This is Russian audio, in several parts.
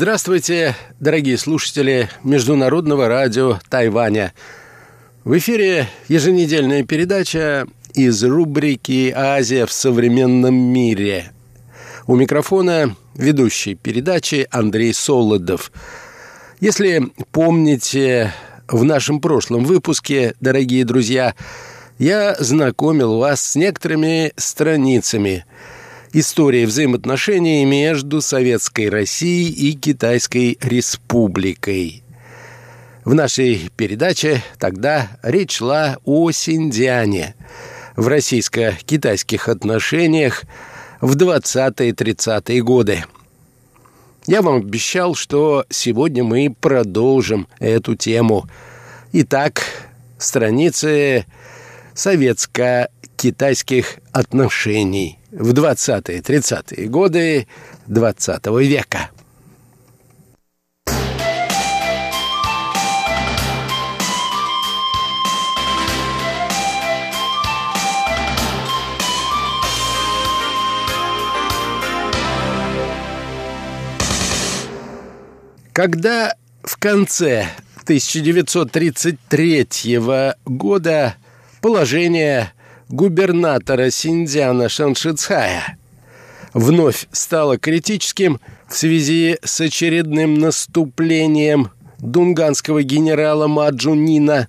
Здравствуйте, дорогие слушатели Международного радио Тайваня. В эфире еженедельная передача из рубрики «Азия в современном мире». У микрофона ведущий передачи Андрей Солодов. Если помните, в нашем прошлом выпуске, дорогие друзья, я знакомил вас с некоторыми страницами истории взаимоотношений между Советской Россией и Китайской Республикой. В нашей передаче тогда речь шла о Синьцзяне в российско-китайских отношениях в 20-30-е годы. Я вам обещал, что сегодня мы продолжим эту тему. Итак, страницы советско-китайских отношений в 20-30-е годы 20 -го века. Когда в конце 1933 года положение губернатора Синьцзяна Шаншицхая. Вновь стало критическим в связи с очередным наступлением дунганского генерала Маджунина,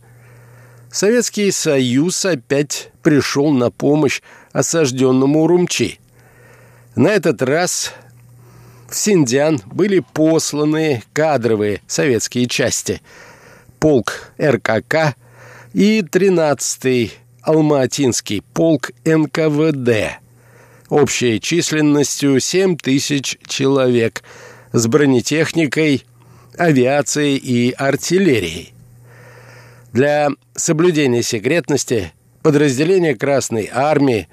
Советский Союз опять пришел на помощь осажденному Урумчи. На этот раз в Синьцзян были посланы кадровые советские части, полк РКК и 13-й Алматинский полк НКВД. Общей численностью 7 тысяч человек. С бронетехникой, авиацией и артиллерией. Для соблюдения секретности подразделения Красной Армии,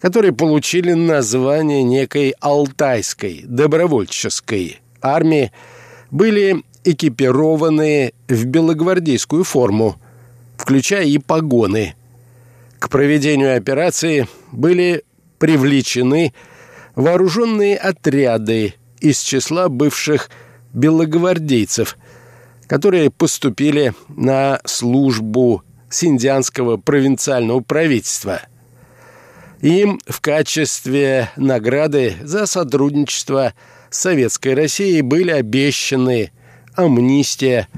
которые получили название некой Алтайской добровольческой армии, были экипированы в белогвардейскую форму, включая и погоны – к проведению операции были привлечены вооруженные отряды из числа бывших белогвардейцев, которые поступили на службу синдианского провинциального правительства. Им в качестве награды за сотрудничество с Советской Россией были обещаны амнистия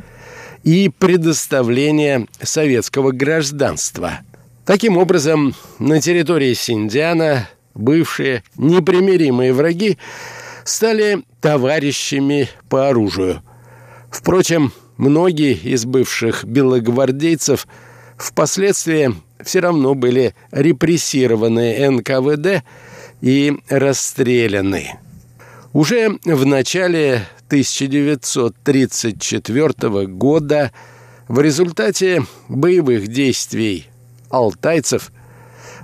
и предоставление советского гражданства – Таким образом, на территории Синдиана бывшие непримиримые враги стали товарищами по оружию. Впрочем, многие из бывших белогвардейцев впоследствии все равно были репрессированы НКВД и расстреляны. Уже в начале 1934 года в результате боевых действий алтайцев,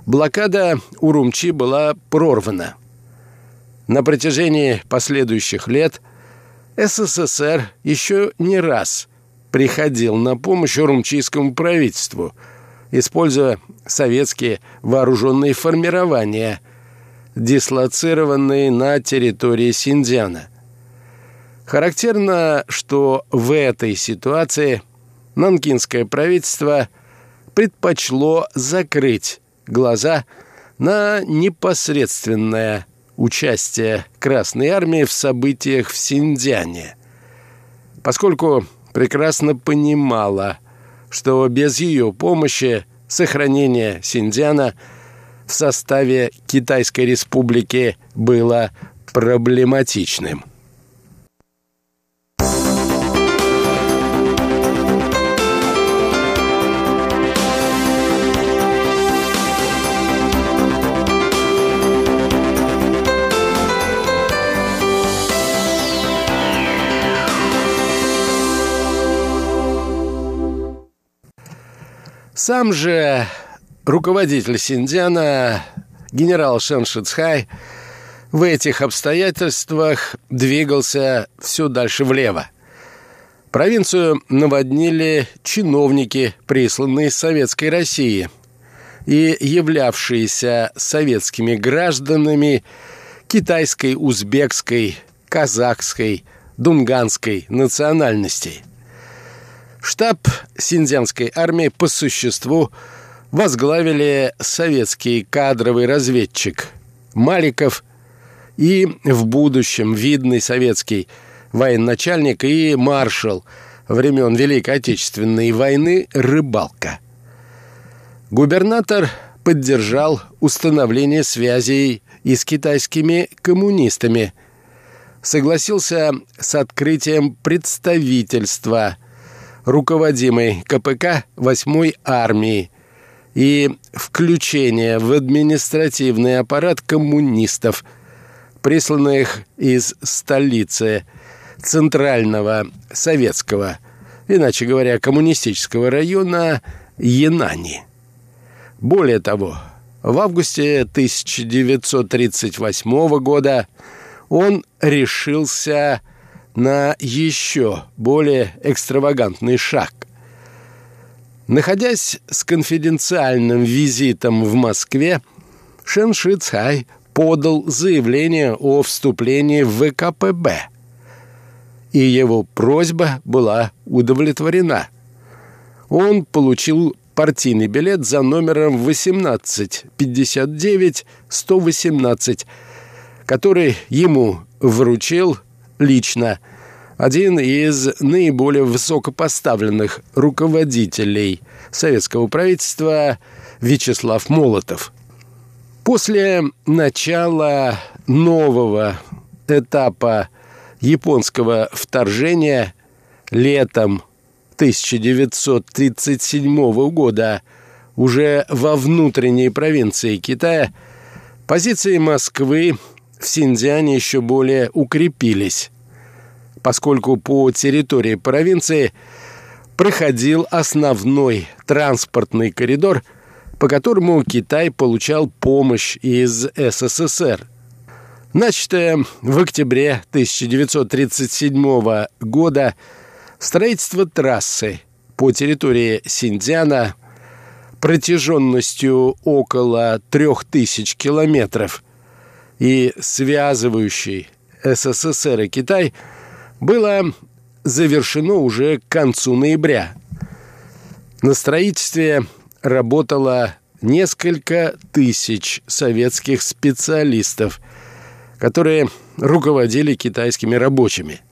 блокада Урумчи была прорвана. На протяжении последующих лет СССР еще не раз приходил на помощь урумчийскому правительству, используя советские вооруженные формирования, дислоцированные на территории Синьцзяна. Характерно, что в этой ситуации нанкинское правительство – предпочло закрыть глаза на непосредственное участие Красной Армии в событиях в Синьцзяне, поскольку прекрасно понимала, что без ее помощи сохранение Синьцзяна в составе Китайской Республики было проблематичным. Сам же руководитель Синдиана, генерал Шен Шицхай, в этих обстоятельствах двигался все дальше влево. Провинцию наводнили чиновники, присланные из Советской России и являвшиеся советскими гражданами китайской, узбекской, казахской, дунганской национальности. Штаб синьцзянской армии по существу возглавили советский кадровый разведчик Маликов и в будущем видный советский военачальник и маршал времен Великой Отечественной войны Рыбалка. Губернатор поддержал установление связей и с китайскими коммунистами, согласился с открытием представительства руководимой КПК 8-й армии и включение в административный аппарат коммунистов, присланных из столицы Центрального Советского, иначе говоря, коммунистического района Янани. Более того, в августе 1938 года он решился на еще более экстравагантный шаг. Находясь с конфиденциальным визитом в Москве, Шен Ши Цай подал заявление о вступлении в ВКПБ. И его просьба была удовлетворена. Он получил партийный билет за номером 18 59 118, который ему вручил лично один из наиболее высокопоставленных руководителей советского правительства Вячеслав Молотов. После начала нового этапа японского вторжения летом 1937 года уже во внутренней провинции Китая позиции Москвы в Синьцзяне еще более укрепились, поскольку по территории провинции проходил основной транспортный коридор, по которому Китай получал помощь из СССР. Начатое в октябре 1937 года Строительство трассы по территории Синьцзяна протяженностью около 3000 километров и связывающей СССР и Китай было завершено уже к концу ноября. На строительстве работало несколько тысяч советских специалистов, которые руководили китайскими рабочими –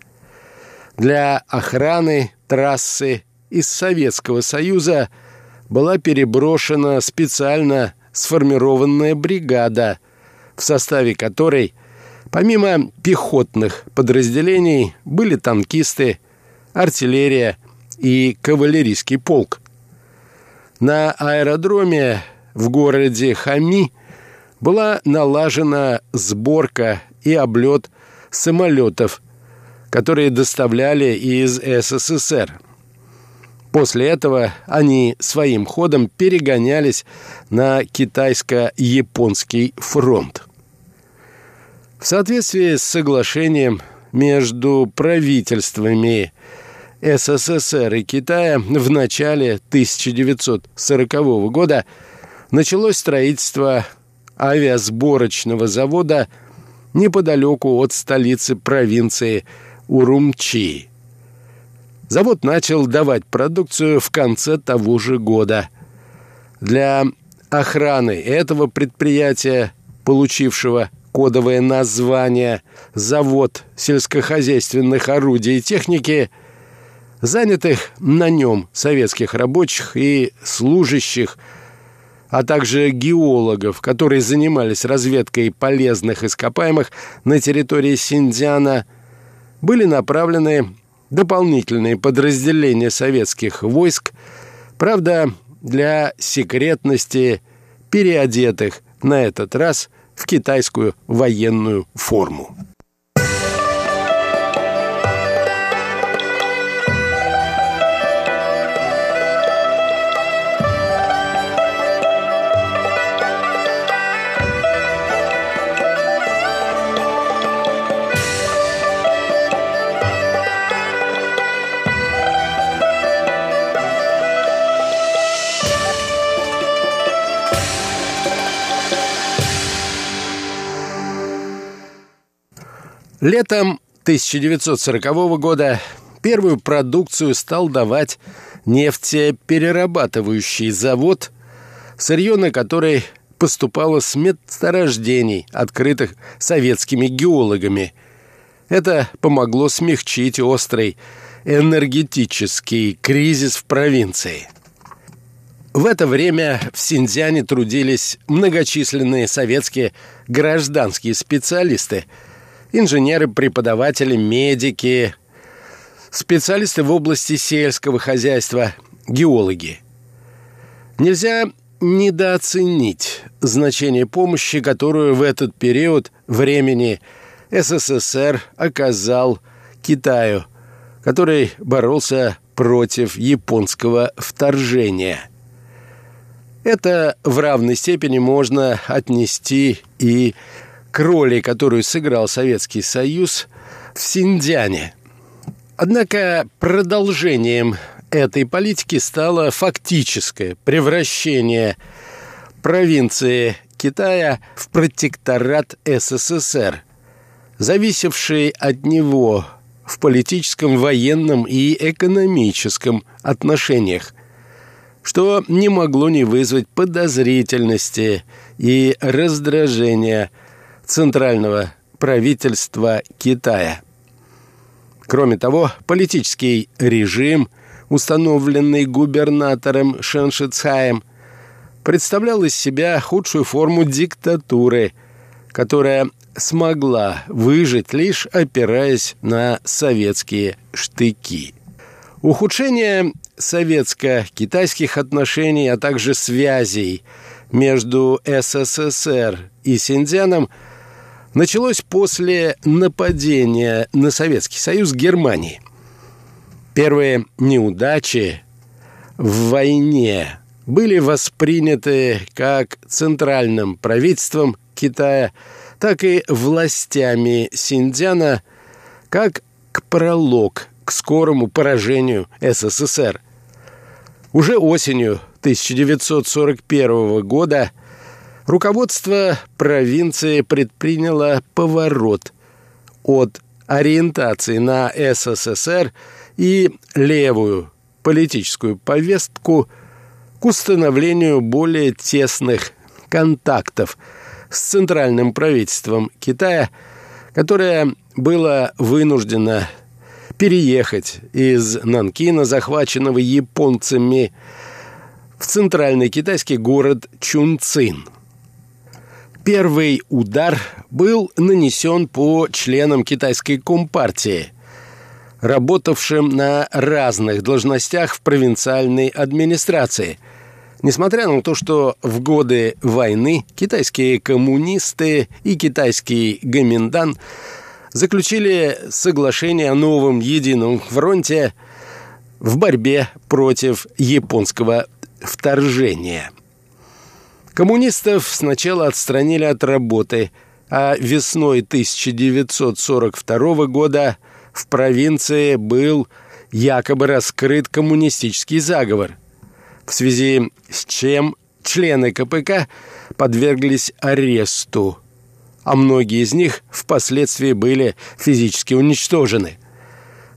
для охраны трассы из Советского Союза была переброшена специально сформированная бригада, в составе которой, помимо пехотных подразделений, были танкисты, артиллерия и кавалерийский полк. На аэродроме в городе Хами была налажена сборка и облет самолетов которые доставляли из СССР. После этого они своим ходом перегонялись на китайско-японский фронт. В соответствии с соглашением между правительствами СССР и Китая в начале 1940 года началось строительство авиасборочного завода неподалеку от столицы провинции Урумчи. Завод начал давать продукцию в конце того же года. Для охраны этого предприятия, получившего кодовое название «Завод сельскохозяйственных орудий и техники», занятых на нем советских рабочих и служащих, а также геологов, которые занимались разведкой полезных ископаемых на территории Синьцзяна – были направлены дополнительные подразделения советских войск, правда, для секретности переодетых на этот раз в китайскую военную форму. Летом 1940 года первую продукцию стал давать нефтеперерабатывающий завод, сырье на который поступало с месторождений, открытых советскими геологами. Это помогло смягчить острый энергетический кризис в провинции. В это время в Синьцзяне трудились многочисленные советские гражданские специалисты, инженеры, преподаватели, медики, специалисты в области сельского хозяйства, геологи. Нельзя недооценить значение помощи, которую в этот период времени СССР оказал Китаю, который боролся против японского вторжения. Это в равной степени можно отнести и к роли, которую сыграл Советский Союз в Синьцзяне. Однако продолжением этой политики стало фактическое превращение провинции Китая в протекторат СССР, зависевший от него в политическом, военном и экономическом отношениях, что не могло не вызвать подозрительности и раздражения центрального правительства Китая. Кроме того, политический режим – установленный губернатором Шеншицхаем, представлял из себя худшую форму диктатуры, которая смогла выжить, лишь опираясь на советские штыки. Ухудшение советско-китайских отношений, а также связей между СССР и Синьцзяном началось после нападения на Советский Союз Германии – Первые неудачи в войне были восприняты как центральным правительством Китая, так и властями Синьцзяна как к пролог к скорому поражению СССР. Уже осенью 1941 года руководство провинции предприняло поворот от ориентации на СССР – и левую политическую повестку к установлению более тесных контактов с центральным правительством Китая, которое было вынуждено переехать из Нанкина, захваченного японцами, в центральный китайский город Чунцин. Первый удар был нанесен по членам китайской компартии – работавшим на разных должностях в провинциальной администрации. Несмотря на то, что в годы войны китайские коммунисты и китайский гоминдан заключили соглашение о новом едином фронте в борьбе против японского вторжения. Коммунистов сначала отстранили от работы, а весной 1942 года – в провинции был якобы раскрыт коммунистический заговор, в связи с чем члены КПК подверглись аресту, а многие из них впоследствии были физически уничтожены.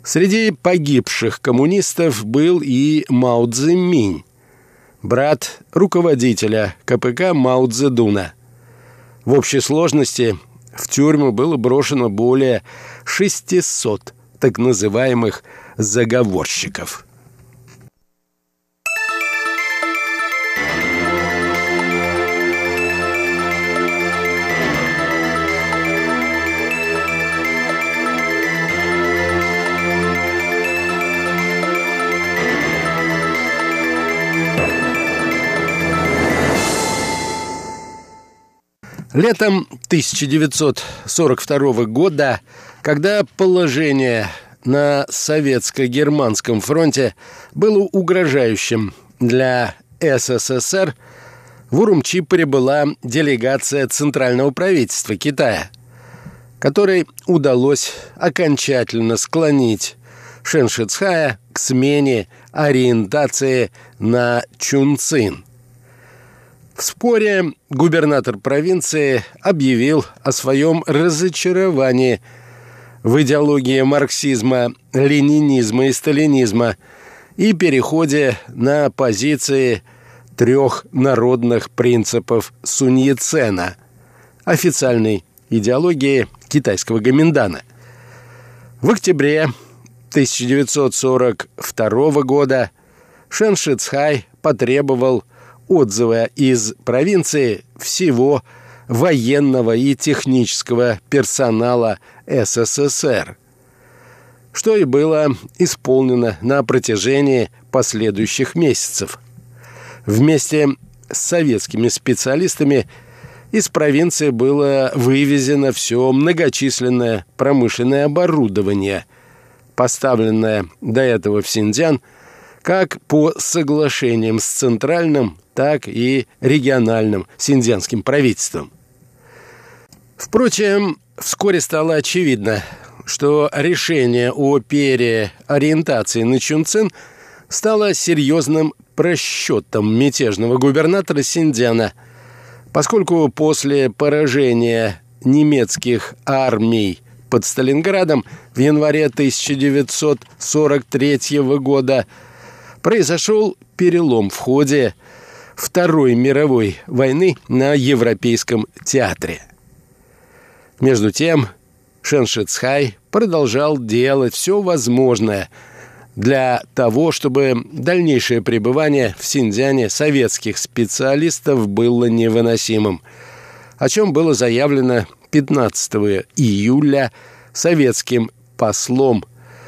Среди погибших коммунистов был и Мао Цзэминь, брат руководителя КПК Мао Цзэдуна. В общей сложности в тюрьму было брошено более 600 так называемых заговорщиков. Летом 1942 года, когда положение на советско-германском фронте было угрожающим для СССР, в Урумчи прибыла делегация Центрального правительства Китая, которой удалось окончательно склонить Шеншицхая к смене ориентации на Чунцин – в споре губернатор провинции объявил о своем разочаровании в идеологии марксизма, ленинизма и сталинизма и переходе на позиции трех народных принципов Суньяцена, официальной идеологии китайского Гоминдана. В октябре 1942 года Шэн Шицхай потребовал отзыва из провинции всего военного и технического персонала СССР, что и было исполнено на протяжении последующих месяцев. Вместе с советскими специалистами из провинции было вывезено все многочисленное промышленное оборудование, поставленное до этого в Синьцзян как по соглашениям с центральным, так и региональным синьцзянским правительством. Впрочем, вскоре стало очевидно, что решение о переориентации на Чунцин стало серьезным просчетом мятежного губернатора Синдзяна, поскольку после поражения немецких армий под Сталинградом в январе 1943 года произошел перелом в ходе Второй мировой войны на Европейском театре. Между тем, Шен Шицхай продолжал делать все возможное для того, чтобы дальнейшее пребывание в Синьцзяне советских специалистов было невыносимым, о чем было заявлено 15 июля советским послом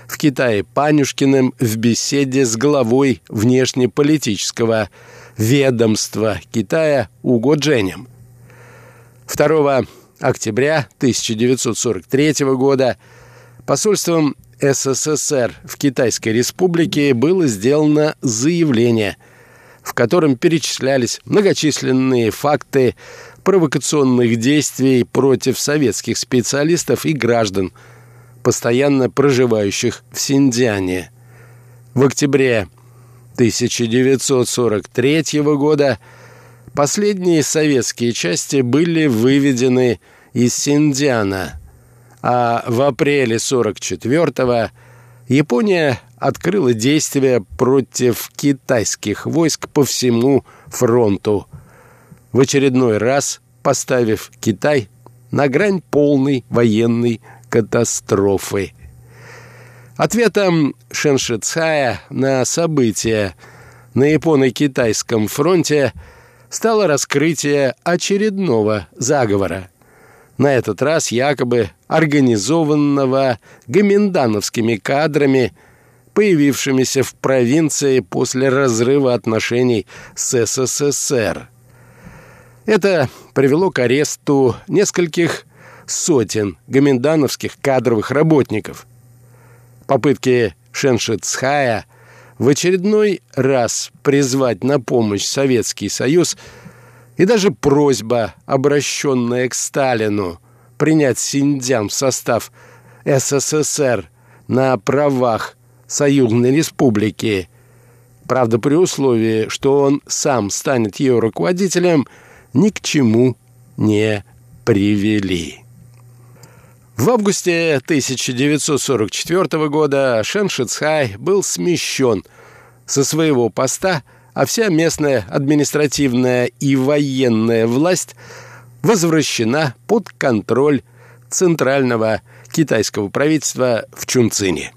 в Китае Панюшкиным в беседе с главой внешнеполитического ведомства Китая Уго Дженем. 2 октября 1943 года посольством СССР в Китайской Республике было сделано заявление, в котором перечислялись многочисленные факты провокационных действий против советских специалистов и граждан, постоянно проживающих в Синьцзяне. В октябре 1943 года последние советские части были выведены из Синдиана, а в апреле 44-го Япония открыла действия против китайских войск по всему фронту, в очередной раз поставив Китай на грань полной военной катастрофы. Ответом Шеншицая на события на Японо-Китайском фронте стало раскрытие очередного заговора – на этот раз якобы организованного гоминдановскими кадрами, появившимися в провинции после разрыва отношений с СССР. Это привело к аресту нескольких сотен гоминдановских кадровых работников. Попытки Шеншицхая в очередной раз призвать на помощь Советский Союз – и даже просьба, обращенная к Сталину, принять Синьцзян в состав СССР на правах Союзной Республики, правда при условии, что он сам станет ее руководителем, ни к чему не привели. В августе 1944 года Шен Шицхай был смещен со своего поста – а вся местная административная и военная власть возвращена под контроль центрального китайского правительства в Чунцине.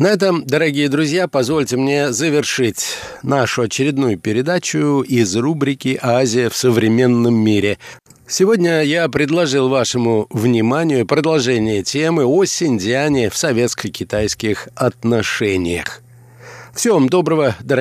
На этом, дорогие друзья, позвольте мне завершить нашу очередную передачу из рубрики «Азия в современном мире». Сегодня я предложил вашему вниманию продолжение темы о Синдиане в советско-китайских отношениях. Всего вам доброго, дорогие